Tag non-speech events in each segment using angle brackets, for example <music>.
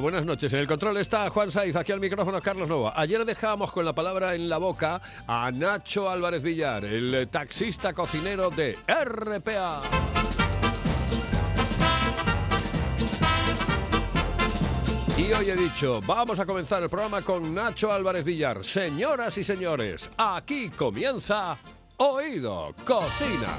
Buenas noches. En el control está Juan Saiz, aquí al micrófono Carlos Nova. Ayer dejábamos con la palabra en la boca a Nacho Álvarez Villar, el taxista cocinero de RPA. Y hoy he dicho, vamos a comenzar el programa con Nacho Álvarez Villar. Señoras y señores, aquí comienza Oído Cocina.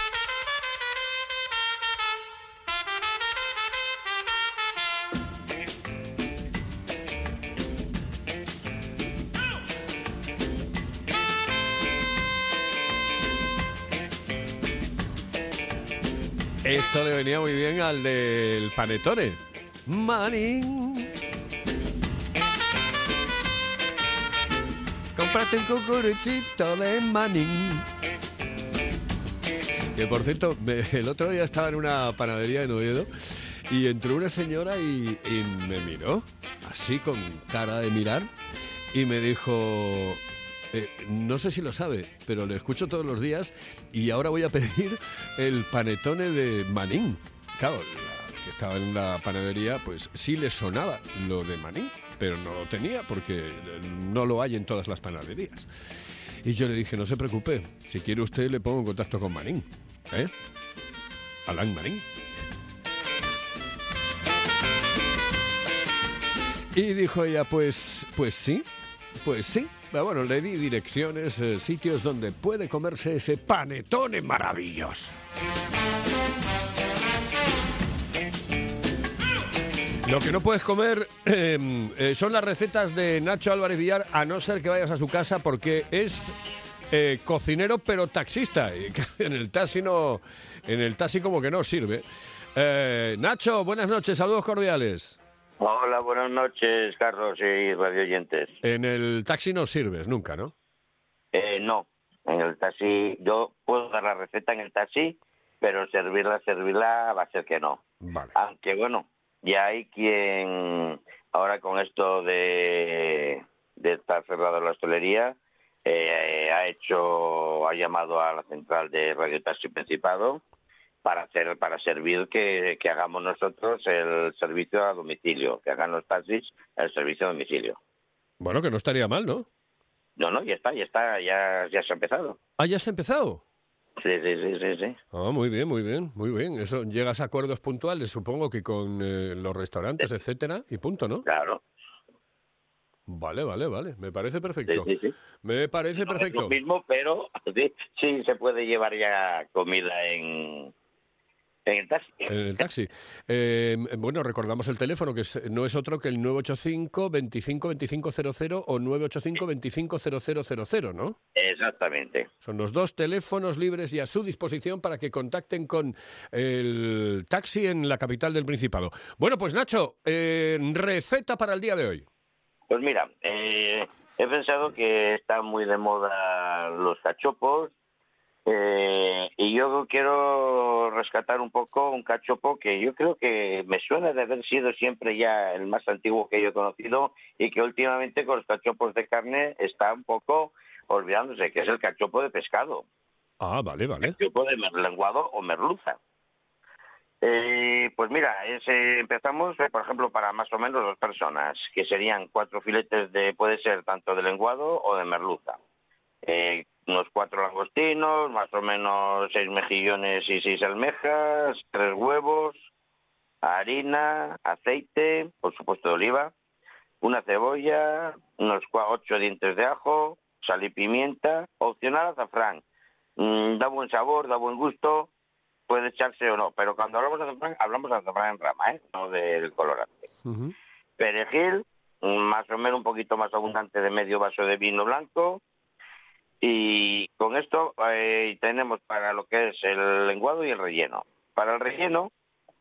Esto le venía muy bien al del panetone. Manín. Cómprate un cucuruchito de manín. Que por cierto, el otro día estaba en una panadería en Oviedo y entró una señora y me miró, así con cara de mirar, y me dijo, eh, no sé si lo sabe, pero le escucho todos los días y ahora voy a pedir el panetone de Manín. Claro, la que estaba en la panadería, pues sí le sonaba lo de Manín, pero no lo tenía porque no lo hay en todas las panaderías. Y yo le dije, no se preocupe, si quiere usted le pongo en contacto con Manín. ¿Eh? Alan Manín. Y dijo ella, pues, pues sí, pues sí. Pero Bueno, le di direcciones, eh, sitios donde puede comerse ese panetone maravilloso. Lo que no puedes comer eh, <clears throat> eh, son las recetas de Nacho Álvarez Villar, a no ser que vayas a su casa, porque es eh, cocinero pero taxista. Y <laughs> en el taxi no, en el taxi como que no sirve. Nacho, buenas noches, saludos cordiales. Hola, buenas noches, Carlos y radio oyentes. En el taxi no sirves nunca, ¿no? Eh, no, en el taxi, yo puedo dar la receta en el taxi, pero servirla, servirla va a ser que no. Vale. Aunque bueno, ya hay quien, ahora con esto de, de estar cerrada la hostelería, eh, ha hecho, ha llamado a la central de Radio Taxi Principado para hacer, para servir que, que hagamos nosotros el servicio a domicilio, que hagan los taxis el servicio a domicilio. Bueno, que no estaría mal, ¿no? No, no, ya está, ya está, ya, ya se ha empezado. Ah, ya has empezado. Sí, sí, sí, sí, sí. Ah, muy bien, muy bien, muy bien. Eso llegas a acuerdos puntuales, supongo que con eh, los restaurantes, etcétera, y punto, ¿no? Claro. Vale, vale, vale. Me parece perfecto. Sí, sí, sí. Me parece No es perfecto. lo mismo, pero <laughs> sí, sí se puede llevar ya comida en, en el taxi. En el taxi. <laughs> Eh, bueno, recordamos el teléfono, que es- no es otro que el 985 25 2500 o 985 250000, ¿no? Exactamente. Son los dos teléfonos libres y a su disposición para que contacten con el taxi en la capital del Principado. Bueno, pues Nacho, eh, receta para el día de hoy. Pues mira, eh, he pensado que están muy de moda los cachopos eh, y yo quiero rescatar un poco un cachopo que yo creo que me suena de haber sido siempre ya el más antiguo que yo he conocido y que últimamente con los cachopos de carne está un poco olvidándose, que es el cachopo de pescado. Ah, vale, vale. Cachopo de lenguado o merluza. Eh, pues mira, es, eh, empezamos, eh, por ejemplo, para más o menos dos personas, que serían cuatro filetes de, puede ser tanto de lenguado o de merluza. Eh, unos cuatro langostinos, más o menos seis mejillones y seis almejas, tres huevos, harina, aceite, por supuesto de oliva, una cebolla, unos ocho dientes de ajo, sal y pimienta, opcional azafrán. Mm, da buen sabor, da buen gusto, puede echarse o no, pero cuando hablamos de azafrán, hablamos de azafrán en rama, ¿eh? no del colorante. Perejil, más o menos un poquito más abundante de medio vaso de vino blanco. Y con esto eh, tenemos para lo que es el lenguado y el relleno. Para el relleno,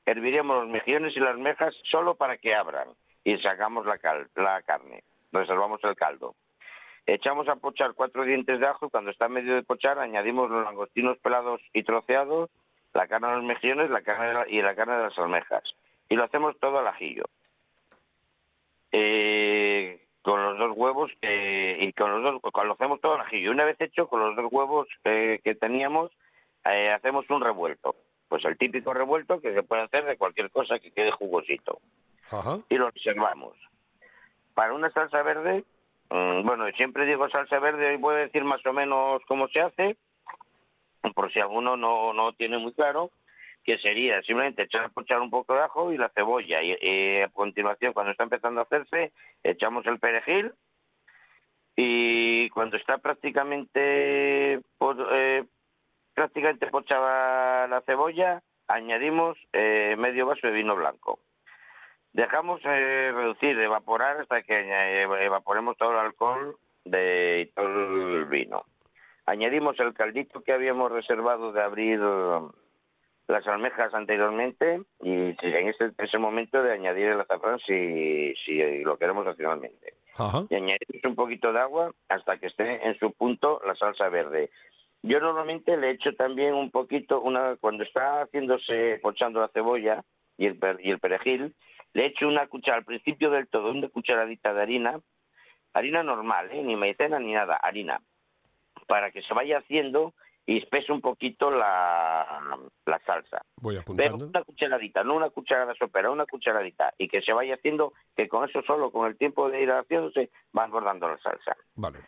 herviremos los mejillones y las mejas solo para que abran y sacamos la, cal- la carne. Reservamos el caldo. Echamos a pochar cuatro dientes de ajo y cuando está medio de pochar añadimos los langostinos pelados y troceados, la carne de los mejillones la carne la- y la carne de las almejas. Y lo hacemos todo al ajillo. Eh, con los dos huevos que- y con los dos con- lo hacemos todo al ajillo. Una vez hecho, con los dos huevos eh, que teníamos, eh, hacemos un revuelto. Pues el típico revuelto que se puede hacer de cualquier cosa que quede jugosito Ajá. y lo reservamos. Para una salsa verde, mm, bueno, siempre digo salsa verde y voy a decir más o menos cómo se hace, por si alguno no, no tiene muy claro, que sería simplemente echar pochar un poco de ajo y la cebolla. Y, a continuación, cuando está empezando a hacerse, echamos el perejil y cuando está prácticamente po- eh, prácticamente pochada la cebolla, añadimos eh, medio vaso de vino blanco. Dejamos eh, reducir, evaporar hasta que eh, evaporemos todo el alcohol de todo el vino. Añadimos el caldito que habíamos reservado de abrir las almejas anteriormente y en ese, ese momento de añadir el azafrán si, si lo queremos opcionalmente. Ajá. Y añadimos un poquito de agua hasta que esté en su punto la salsa verde. Yo normalmente le echo también un poquito, una cuando está haciéndose, pochando la cebolla y el, y el perejil, le echo una cuchara, al principio del todo, una cucharadita de harina, harina normal, ¿eh? ni maicena ni nada, harina, para que se vaya haciendo y espese un poquito la, la salsa. Voy Pero apuntando. una cucharadita, no una cucharada sopera, una cucharadita, y que se vaya haciendo, que con eso solo, con el tiempo de ir haciéndose, va engordando la salsa. Vale.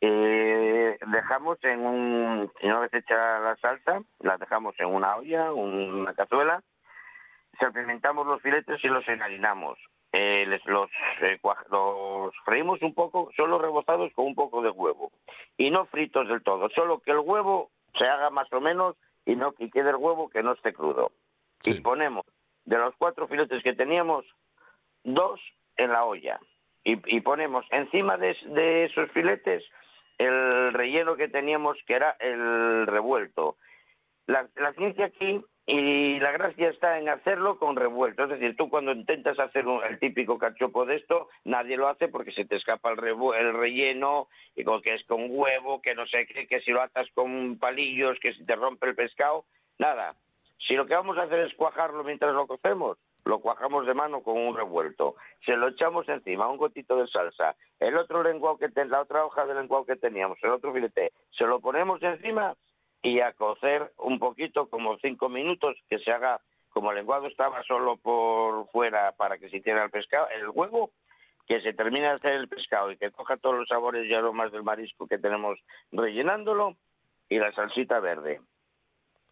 Eh, dejamos en un, una vez hecha la salsa, la dejamos en una olla, una cazuela, salpimentamos los filetes y los enharinamos. Eh, les- los, eh, los freímos un poco, solo rebozados con un poco de huevo. Y no fritos del todo, solo que el huevo se haga más o menos y no y quede el huevo que no esté crudo. Sí. Y ponemos de los cuatro filetes que teníamos, dos en la olla. Y, y ponemos encima de, de esos filetes el relleno que teníamos, que era el revuelto. La, la ciencia aquí y la gracia está en hacerlo con revuelto. Es decir, tú cuando intentas hacer un- el típico cachopo de esto, nadie lo hace porque se te escapa el, el relleno, y con, que es con huevo, que no sé qué, que si lo atas con palillos, que si te rompe el pescado. Nada. Si lo que vamos a hacer es cuajarlo mientras lo cocemos, lo cuajamos de mano con un revuelto. Se lo echamos encima, un gotito de salsa. El otro lenguado que la otra hoja de lenguado que teníamos, el otro filete, se lo ponemos encima y a cocer un poquito, como cinco minutos, que se haga, como el lenguado estaba solo por fuera para que se hiciera el pescado, el huevo, que se termine de hacer el pescado y que coja todos los sabores y aromas del marisco que tenemos rellenándolo y la salsita verde.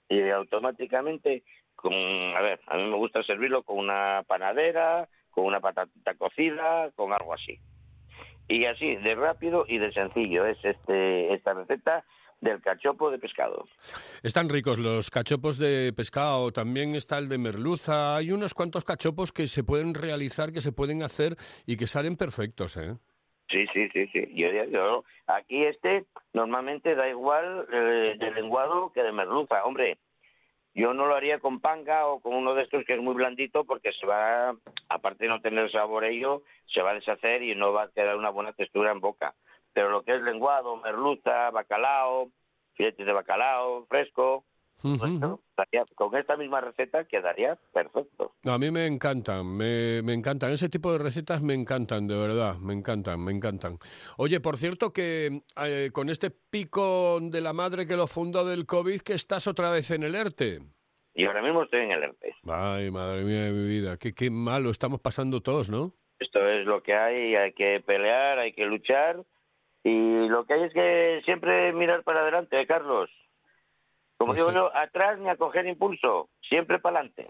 Y automáticamente, a ver, a mí me gusta servirlo con una panadera, con una patatita cocida, con algo así. Y así, de rápido y de sencillo, es este esta receta del cachopo de pescado. Están ricos los cachopos de pescado, también está el de merluza. Hay unos cuantos cachopos que se pueden realizar, que se pueden hacer y que salen perfectos, ¿eh? Sí, sí, sí, sí. Yo, aquí este normalmente da igual eh, de lenguado que de merluza. Hombre, yo no lo haría con panga o con uno de estos que es muy blandito porque se va, aparte de no tener sabor ello, se va a deshacer y no va a quedar una buena textura en boca. Pero lo que es lenguado, merluza, bacalao, filetes de bacalao, fresco, pues, ujú. ¿no? Estaría- con esta misma receta quedaría perfecto. A mí me encantan, me, me encantan. Ese tipo de recetas me encantan, de verdad, me encantan, me encantan. Oye, por cierto que eh, con este pico de la madre que lo fundó del COVID, que estás otra vez en el ERTE. Y ahora mismo estoy en el ERTE. Ay, madre mía de mi vida, qué, qué malo estamos pasando todos, ¿no? Esto es lo que hay, hay que pelear, hay que luchar. Y lo que hay es que siempre mirar para adelante, ¿eh, Carlos. Como Pues digo sí. yo, atrás ni a coger impulso, siempre para adelante.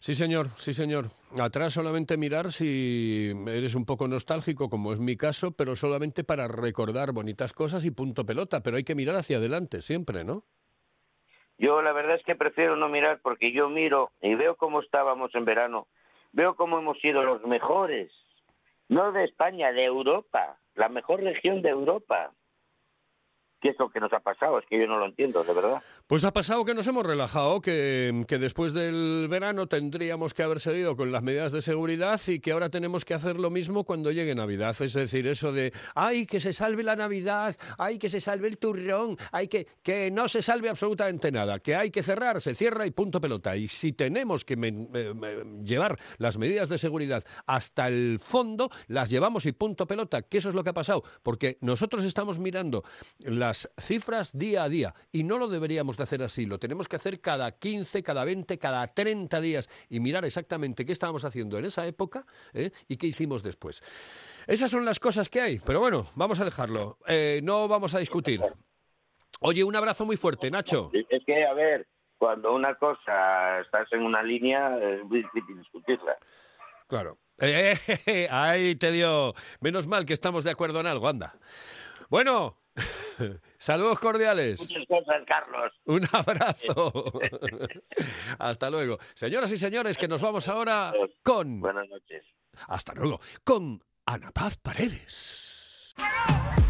Sí, señor, sí, señor. Atrás solamente mirar si eres un poco nostálgico, como es mi caso, pero solamente para recordar bonitas cosas y punto pelota. Pero hay que mirar hacia adelante siempre, ¿no? Yo la verdad es que prefiero no mirar porque yo miro y veo cómo estábamos en verano, veo cómo hemos sido los mejores, no de España, de Europa, la mejor región de Europa. ¿Qué es lo que nos ha pasado? Es que yo no lo entiendo, de verdad. Pues ha pasado que nos hemos relajado, que, que después del verano tendríamos que haber seguido con las medidas de seguridad y que ahora tenemos que hacer lo mismo cuando llegue Navidad. Es decir, eso de, ay, que se salve la Navidad, ay, que se salve el turrón, ay, que, que no se salve absolutamente nada, que hay que cerrar, se cierra y punto pelota. Y si tenemos que eh, llevar las medidas de seguridad hasta el fondo, las llevamos y punto pelota, que eso es lo que ha pasado, porque nosotros estamos mirando las cifras día a día y no lo deberíamos de hacer así, lo tenemos que hacer cada 15, cada 20, cada 30 días y mirar exactamente qué estábamos haciendo en esa época ¿eh? y qué hicimos después. Esas son las cosas que hay, pero bueno, vamos a dejarlo, Eh, no vamos a discutir. Oye, un abrazo muy fuerte, Nacho. Es que, a ver, cuando una cosa estás en una línea, es muy difícil discutirla. Claro. Eh, eh, eh, <laughs> ahí te dio. Menos mal que estamos de acuerdo en algo, anda. Bueno, <laughs> saludos cordiales. Muchas cosas, Carlos. Un abrazo. <laughs> Hasta luego. Señoras y señores, que nos vamos ahora con. Buenas noches. Hasta luego. Con Ana Paz Paredes.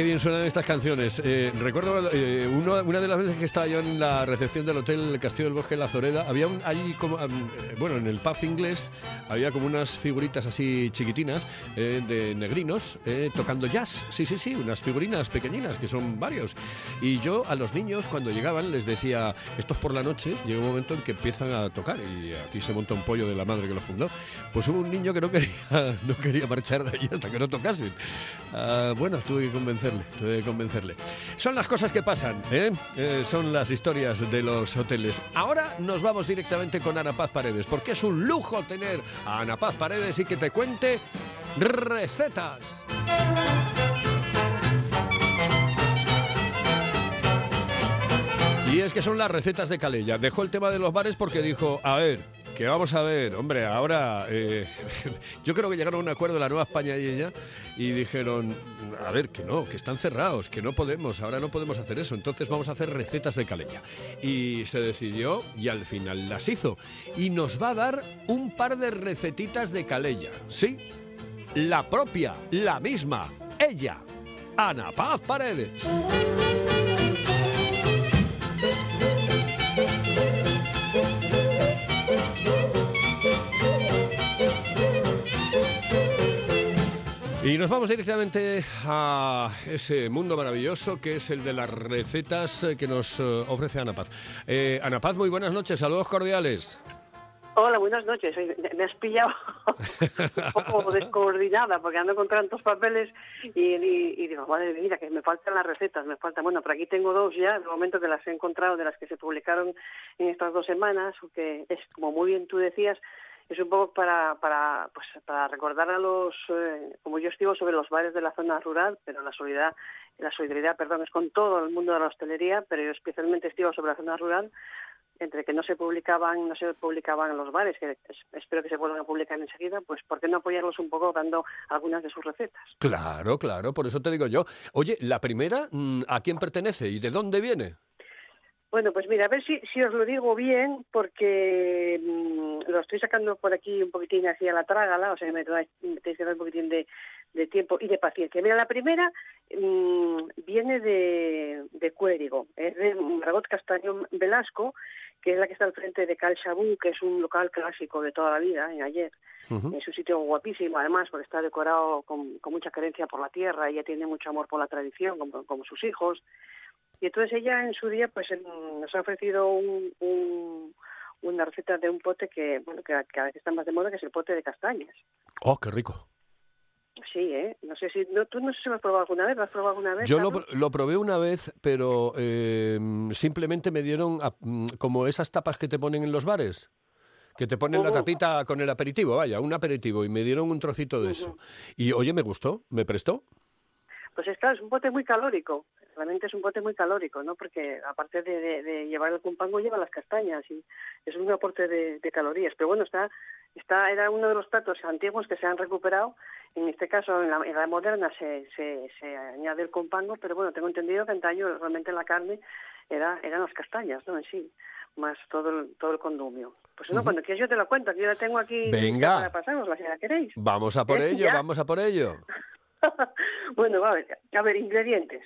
Qué bien suenan estas canciones. Eh, recuerdo eh, uno- una de las veces que estaba yo en la recepción del hotel Castillo del Bosque en La Zoreda, había un, allí como, eh, bueno, en el pub inglés había como unas figuritas así chiquitinas eh, de negrinos eh, tocando jazz. Sí, sí, sí, unas figurinas pequeñinas que son varios. Y yo a los niños cuando llegaban les decía, esto es por la noche, llega un momento en que empiezan a tocar y aquí se monta un pollo de la madre que lo fundó. Pues hubo un niño que no quería, <laughs> no quería marchar de allí hasta que no tocasen. Ah, bueno, tuve que que convencerle. Son las cosas que pasan, ¿eh? Eh, son las historias de los hoteles. Ahora nos vamos directamente con Ana Paz Paredes, porque es un lujo tener a Ana Paz Paredes y que te cuente recetas. Y es que son las recetas de Calella. Dejó el tema de los bares porque dijo, a ver, que vamos a ver, hombre, ahora eh, <laughs> yo creo que llegaron a un acuerdo la Nueva España y ella y dijeron, a ver, que no, que están cerrados, que no podemos, ahora no podemos hacer eso, entonces vamos a hacer recetas de Calella. Y se decidió y al final las hizo. Y nos va a dar un par de recetitas de Calella, ¿sí? La propia, la misma, ella, Ana Paz Paredes. Y nos vamos directamente a ese mundo maravilloso que es el de las recetas que nos eh, ofrece Ana Paz. Eh, Ana Paz, muy buenas noches, saludos cordiales. Hola, buenas noches. Me has pillado <laughs> un poco descoordinada porque ando con tantos papeles y, y- y digo, madre mía, que me faltan las recetas, me faltan. Bueno, por aquí tengo dos ya, de momento que las he encontrado de las que se publicaron en estas dos semanas, que es como muy bien tú decías, es un poco para, para, pues, para recordar a los, eh, como yo escribo sobre los bares de la zona rural, pero la solidaridad, la solidaridad, perdón, es con todo el mundo de la hostelería, pero yo especialmente escribo sobre la zona rural, entre que no se publicaban no se publicaban los bares, que es- espero que se vuelvan a publicar enseguida, pues ¿por qué no apoyarlos un poco dando algunas de sus recetas? Claro, claro, por eso te digo yo. Oye, la primera, mm, ¿a quién pertenece y de dónde viene? Bueno, pues mira, a ver si, si os lo digo bien, porque mm, lo estoy sacando por aquí un poquitín hacia la trágala, o sea, me, me tenéis que dar un poquitín de, de tiempo y de paciencia. Mira, la primera mm, viene de, de Cuérigo, es de Margot Castañón Velasco, que es la que está al frente de Cal Chabú, que es un local clásico de toda la vida, en ayer. Es un sitio guapísimo, además, porque está decorado con, con mucha carencia por la tierra, ella tiene mucho amor por la tradición, como, como sus hijos. Y entonces ella en su día pues nos ha ofrecido un, un- una receta de un pote que, bueno, que cada vez está más de moda, que es el pote de castañas. Oh, qué rico. Sí, ¿eh? No sé si, no, tú no sé si lo has probado alguna vez, ¿lo has probado alguna vez? Yo lo, probé una vez, pero eh, simplemente me dieron a- mm, como esas tapas que te ponen en los bares. Que te ponen la Oh. tapita con el aperitivo, vaya, un aperitivo, y me dieron un trocito de eso. Y oye, me gustó, me prestó. Pues es claro, es un pote muy calórico. Realmente es un pote muy calórico, ¿no? Porque aparte de, de- de llevar el cumpango, lleva las castañas y es un aporte de, de calorías. Pero bueno, está, está, era uno de los platos antiguos que se han recuperado. En este caso, en la, en la moderna se, se, se añade el compango, pero bueno, tengo entendido que antaño realmente la carne era, eran las castañas, ¿no? En sí, más todo el, todo el condumio. Pues no, cuando quieras yo te la cuento, aquí yo la tengo aquí Venga. para pasarosla si la queréis. Vamos a por ¿Eh? ello, ¿Ya? vamos a por ello. <laughs> bueno, a ver, a ver, ingredientes.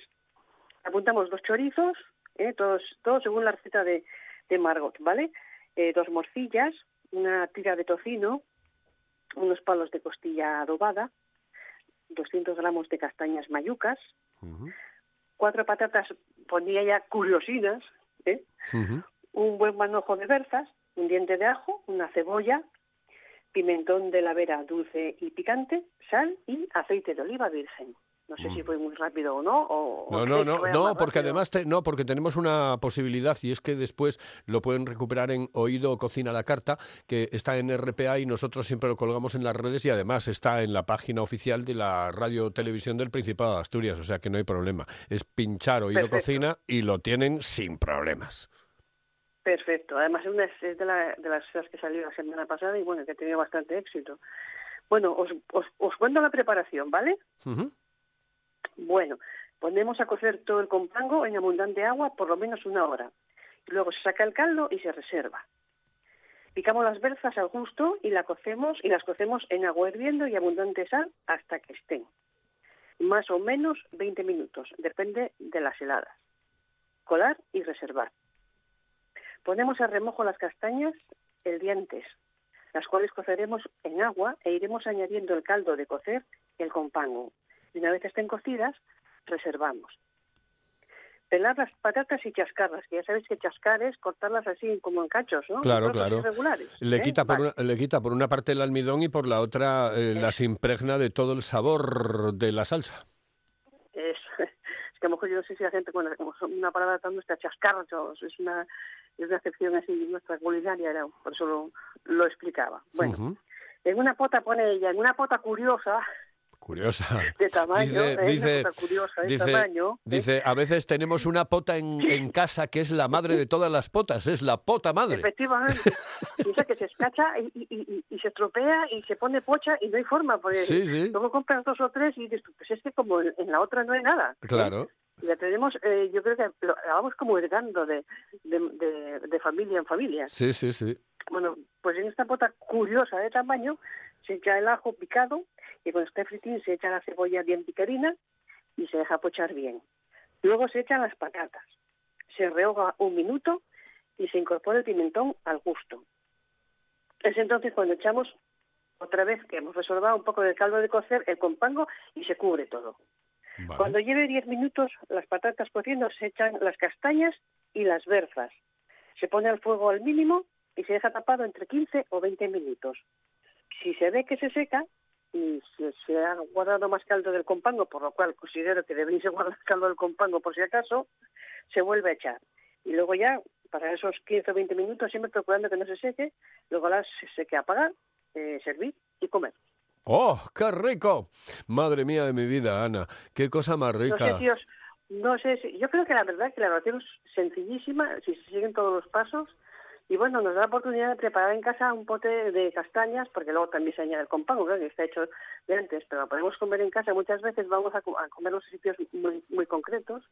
Apuntamos dos chorizos, ¿eh? todos, todos según la receta de, de Margot, ¿vale? Eh, dos morcillas, una tira de tocino, unos palos de costilla adobada, 200 gramos de castañas mayucas, cuatro patatas, ponía ya curiosinas, ¿eh? un buen manojo de berzas, un diente de ajo, una cebolla, pimentón de la vera dulce y picante, sal y aceite de oliva virgen. No sé si fue muy rápido o no. O, No, o no, no, no, porque rápido. además te- no, porque tenemos una posibilidad y es que después lo pueden recuperar en Oído Cocina la Carta, que está en RPA y nosotros siempre lo colgamos en las redes y además está en la página oficial de la Radio Televisión del Principado de Asturias, o sea que no hay problema. Es pinchar Oído Perfecto. Cocina y lo tienen sin problemas. Perfecto. Además es, de, la- de las cosas que salió la semana pasada y bueno, que ha tenido bastante éxito. Bueno, os, os, os cuento la preparación, ¿vale? Bueno, ponemos a cocer todo el compango en abundante agua por lo menos una hora. Luego se saca el caldo y se reserva. Picamos las berzas al gusto y la cocemos y las cocemos en agua hirviendo y abundante sal hasta que estén. Más o menos 20 minutos, depende de las heladas. Colar y reservar. Ponemos a remojo las castañas el día antes, las cuales coceremos en agua e iremos añadiendo el caldo de cocer y el compango. Y una vez estén cocidas, reservamos. Pelar las patatas y chascarlas, que ya sabéis que chascar es cortarlas así como en cachos, ¿no? Claro, claro. Le ¿eh? quita, por Vale. una, le quita por una parte el almidón y por la otra eh, las impregna de todo el sabor de la salsa. Es, <laughs> es que a lo mejor yo no sé si la gente, bueno, como una palabra tan nuestra, chascarros, es una, es una acepción así nuestra culinaria, era, por eso lo, lo explicaba. Bueno, en una pota pone ella, en una pota curiosa, Curiosa. <laughs> de tamaño, Dice, ¿eh? dice, curiosa de dice, tamaño, ¿eh? dice, a veces tenemos una pota en, en casa que es la madre de todas las potas, es la pota madre. Efectivamente. <laughs> Piensa que se escacha y, y- y- y se estropea y se pone pocha y no hay forma. Porque Sí, sí. Luego compras dos o tres y dices, pues es que como en, la otra no hay nada. ¿eh? Claro. Y la tenemos, eh, yo creo que lo- la vamos como heredando de, de, de- de familia en familia. Sí, sí, sí. Bueno, pues en esta pota curiosa de tamaño se echa el ajo picado y cuando esté fritín se echa la cebolla bien picarina y se deja pochar bien. Luego se echan las patatas. Se rehoga un minuto y se incorpora el pimentón al gusto. Es entonces cuando echamos otra vez que hemos resolvado un poco del caldo de cocer, el compango y se cubre todo. Cuando lleve 10 minutos las patatas cociendo se echan las castañas y las berzas. Se pone el fuego al mínimo y se deja tapado entre 15 o 20 minutos. Si se ve que se seca y se, se ha guardado más caldo del compango, por lo cual considero que deberéis <laughs> guardar caldo del compango por si acaso, se vuelve a echar. Y luego ya, para esos 15 o 20 minutos, siempre procurando que no se seque, luego la se seque apagar, eh, servir y comer. ¡Oh, qué rico! Madre mía de mi vida, Ana. Qué cosa más No sé rica. si os- no sé si- yo creo que la verdad que la relación es sencillísima si se siguen todos los pasos y bueno, nos da la oportunidad de preparar en casa un pote de castañas, porque luego también se añade compango, claro, que está hecho de antes, pero lo podemos comer en casa. Muchas veces vamos a, a comer en sitios muy, muy concretos,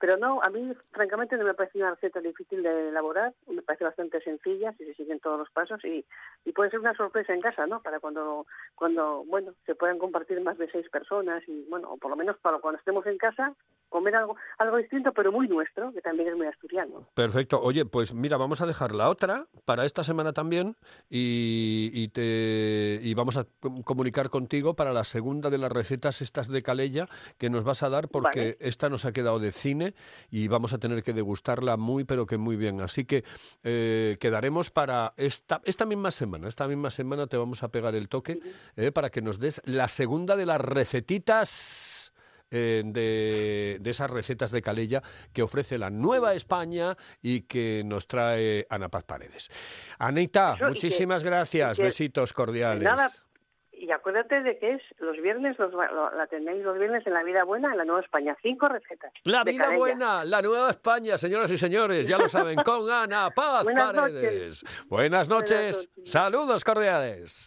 pero no, a mí francamente no me parece una receta difícil de elaborar, me parece bastante sencilla si se siguen todos los pasos y, y puede ser una sorpresa en casa, ¿no? Para cuando, cuando, bueno, se puedan compartir más de seis personas y, bueno, o por lo menos para cuando estemos en casa, comer algo, algo distinto, pero muy nuestro, que también es muy asturiano. Perfecto. Oye, pues mira, vamos a dejar la otra para esta semana también y, y te, y vamos a com- comunicar contigo para la segunda de las recetas estas de Calella que nos vas a dar porque Vale. esta nos ha quedado de cine y vamos a tener que degustarla muy pero que muy bien. Así que eh, quedaremos para esta, esta misma semana. Esta misma semana te vamos a pegar el toque eh, para que nos des la segunda de las recetitas eh, de, de esas recetas de Calella que ofrece la Nueva España y que nos trae Ana Paz Paredes. Anita, Eso, y que- muchísimas gracias, que- besitos cordiales. Nada, y acuérdate de que es los viernes, los, lo- la tenéis los viernes en La Vida Buena, en la Nueva España. Cinco recetas. La vida buena, la nueva España, señoras y señores, ya lo <laughs> saben, con Ana Paz Buenas Paredes. Buenas noches, noches. saludos cordiales.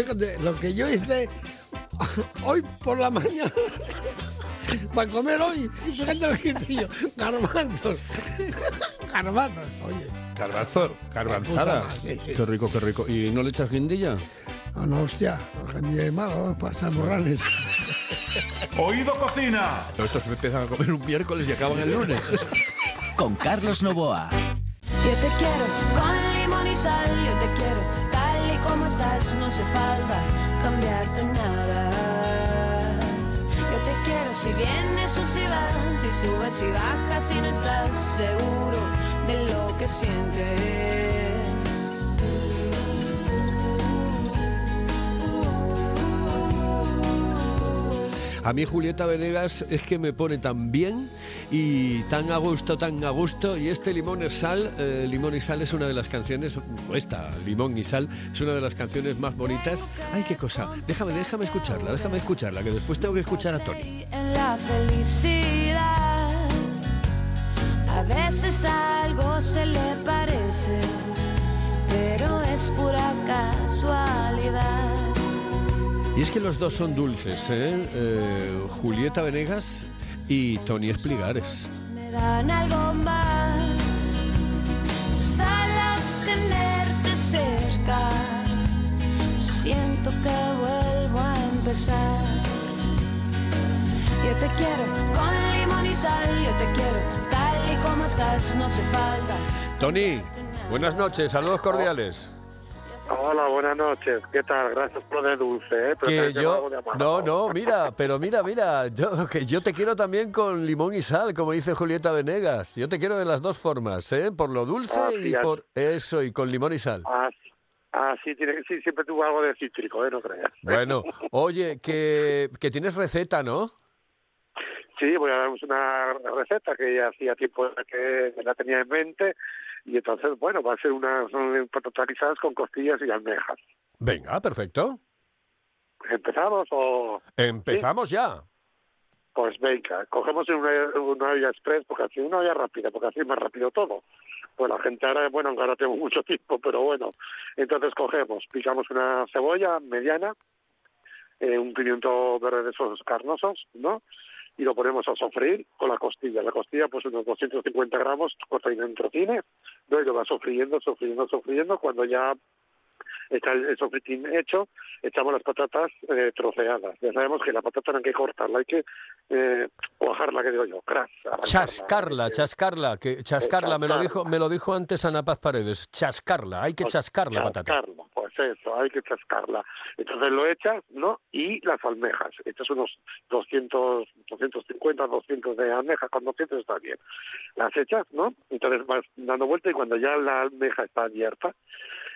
Fíjate, lo que yo hice hoy por la mañana <laughs> para comer hoy, fíjate lo que hice yo, garbanzos, <laughs> garbanzos, oye. Garbanzo, garbanzada. Sí. Qué rico, qué rico. ¿Y no le echas guindilla? No, no, hostia, día de malo, pasar morrales. <laughs> Oído cocina. Estos empiezan a comer un miércoles y acaban el lunes. Con Carlos Novoa. Yo te quiero con limón y sal, yo te quiero como estás, no hace falta cambiarte nada. Yo te quiero si vienes o si vas, si subes y bajas, si no estás seguro de lo que sientes. A mí Julieta Venegas es que me pone tan bien y tan a gusto, tan a gusto. Y este Limón es Sal, eh, Limón y Sal es una de las canciones, esta, Limón y Sal, es una de las canciones más bonitas. Ay, qué cosa. Déjame, déjame escucharla, déjame escucharla, que después tengo que escuchar a Tony. En la felicidad, a veces algo se le parece, pero es pura casualidad. Y es que los dos son dulces, ¿eh? Eh, Julieta Venegas y Tony Espligares. me dan algo más. Sal a tenerte cerca, siento que vuelvo a empezar. Yo te quiero con limón y sal, yo te quiero tal y como estás, no hace falta. Tony, buenas noches, saludos cordiales. Hola, buenas noches. ¿Qué tal? Gracias por de dulce, ¿eh? Pero Que yo, de no, no, mira, pero mira, mira, yo, que yo te quiero también con limón y sal, como dice Julieta Venegas. Yo te quiero de las dos formas, ¿eh? Por lo dulce Ah, y sí, ah. por eso, y con limón y sal. Ah, sí. Ah, sí, tiene, que- sí, siempre tuvo algo de cítrico, ¿eh? No creas. Bueno, <laughs> oye, que, que tienes receta, ¿no? Sí, voy a daros una receta que ya hacía tiempo que la tenía en mente y entonces, bueno, va a ser unas patatas guisadas con costillas y almejas. Venga, perfecto. ¿Empezamos o...? Empezamos ya. Pues venga, cogemos una, una olla express, porque así una olla rápida, porque así es más rápido todo. Pues la gente ahora, bueno, ahora tengo mucho <laughs> tiempo, pero bueno. Entonces cogemos, picamos una cebolla mediana, eh, un pimiento verde de esos carnosos, ¿no? Y lo ponemos a sofreír con la costilla. La costilla, pues unos 250 gramos, cortadito en trocines, ¿no? y lo va sofriendo, sofriendo, sofriendo. Cuando ya está el, el sofritín hecho, echamos las patatas eh, troceadas. Ya sabemos que la patata no hay que cortarla, hay que eh, cuajarla, que digo yo, arrancarla. Chascarla, chascarla, que chascarla, me lo dijo, me lo dijo antes Ana Paz Paredes, chascarla, hay que chascar la patata. Chascarla, pues eso, hay que chascarla. Entonces lo echas, ¿no? Y las almejas. Echas unos 200, 250, 200 de almejas, con 200 está bien. Las echas, ¿no? Entonces vas dando vuelta y cuando ya la almeja está abierta,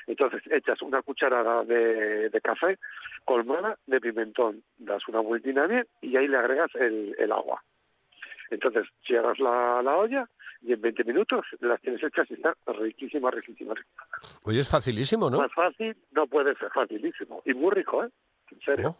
entonces echas una cucharada de, de café colmada de pimentón, das una vueltina bien y ahí le agregas el, el agua. Entonces cierras la, la olla y en 20 minutos las tienes hechas y está riquísima, riquísima, riquísima. Oye, es facilísimo, ¿no? Más fácil no puede ser, facilísimo. Y muy rico, ¿eh? En serio.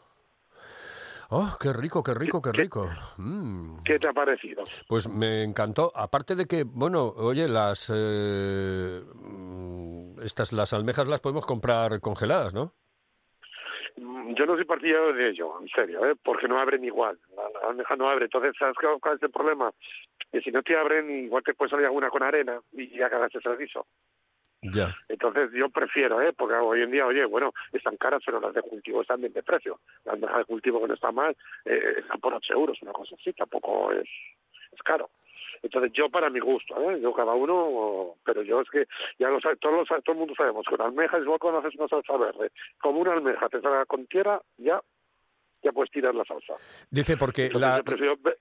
Oh, qué rico, qué rico, qué rico. Mm. ¿Qué te ha parecido? Pues me encantó. Aparte de que, bueno, oye, las eh, mm, estas las almejas las podemos comprar congeladas, ¿no? Mm, Yo no soy partidario de ello, en serio, ¿eh? porque no abren igual. La, almeja no abre. Entonces, ¿sabes cuál cuál es el problema? Que si no te abren, igual te puede salir alguna con arena y ya cagaste el servicio. Ya. Entonces yo prefiero, ¿eh? porque hoy en día, oye, bueno, están caras, pero las de cultivo están bien de precio. Las almejas de cultivo que no están mal, eh, están por 8 euros, una cosa así, tampoco es, es caro. Entonces yo para mi gusto, ¿eh? yo cada uno, pero yo es que ya lo sabe, todos los, todo el mundo sabemos que una almeja es cuando haces una salsa verde. Como una almeja te salga con tierra, ya, ya puedes tirar la salsa. Dice porque Entonces la- yo prefiero ve-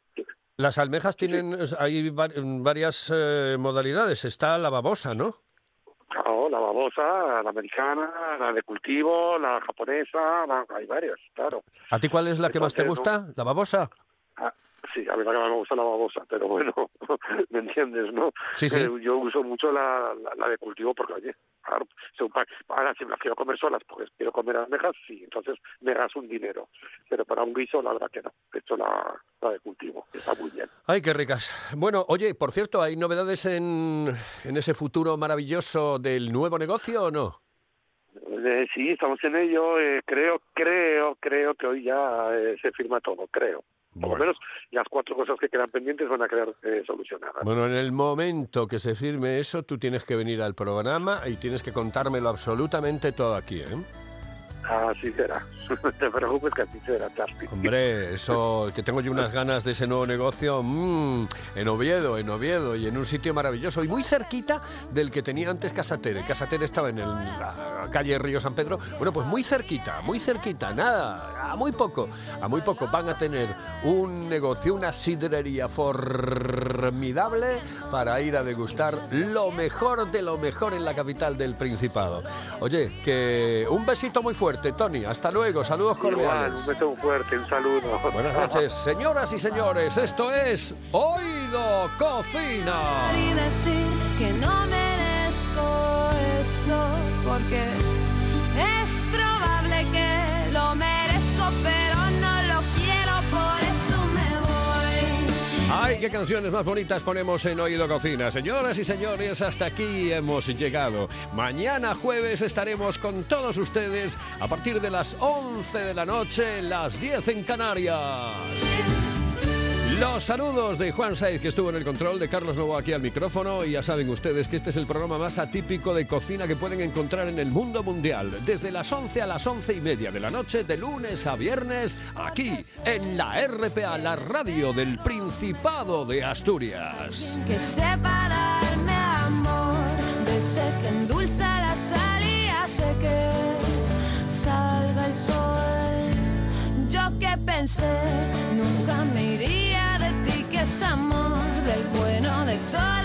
las almejas tienen, hay va- varias eh, modalidades. Está la babosa, ¿no? Claro, la babosa, la americana, la de cultivo, la japonesa, la- hay varias, claro. ¿A ti cuál es la que más te gusta? ¿La babosa? Ah, sí, a mí la que más me gusta la babosa, pero bueno, <laughs> ¿me entiendes, no? Sí, sí. Eh, yo uso mucho la, la, la de cultivo porque, oye, claro, ahora si me las quiero comer solas porque quiero comer almejas, sí, entonces me gasto un dinero. Pero para un guiso, la verdad que no. He hecho la, la de cultivo, que está muy bien. Ay, qué ricas. Bueno, oye, por cierto, ¿hay novedades en, en ese futuro maravilloso del nuevo negocio o no? Eh, sí, estamos en ello. eh, creo, creo, creo que hoy ya eh, se firma todo, creo. Por lo menos las cuatro cosas que quedan pendientes van a quedar eh, solucionadas. Bueno, en el momento que se firme eso, tú tienes que venir al programa y tienes que contármelo absolutamente todo aquí, ¿eh? Así será. <laughs> Te preocupes que así será, Charlie. Hombre, eso, que tengo yo unas ganas de ese nuevo negocio mm, en Oviedo, en Oviedo y en un sitio maravilloso y muy cerquita del que tenía antes Casatere. Casatere estaba en el- la calle Río San Pedro. Bueno, pues muy cerquita, muy cerquita, nada, a muy poco, a muy poco van a tener un negocio, una sidrería formidable para ir a degustar lo mejor de lo mejor en la capital del Principado. Oye, que un besito muy fuerte, Tony. Hasta luego, saludos Igual, cordiales. un beso fuerte, un saludo. Buenas noches, señoras y señores. Esto es Oído Cocina. y decir que no merezco esto porque qué canciones más bonitas ponemos en Oído Cocina. Señoras y señores, hasta aquí hemos llegado. Mañana jueves estaremos con todos ustedes a partir de las 11 de la noche, las 10 en Canarias. Los saludos de Juan Saiz, que estuvo en el control, de Carlos Novo aquí al micrófono. Y ya saben ustedes que este es el programa más atípico de cocina que pueden encontrar en el mundo mundial. Desde las 11 a las 11 y media de la noche, de lunes a viernes, aquí en la RPA, la radio del Principado de Asturias. que sepa darme amor de ese que endulza la sal y que salga el sol yo que pensé nunca me iría es amor del bueno de todo.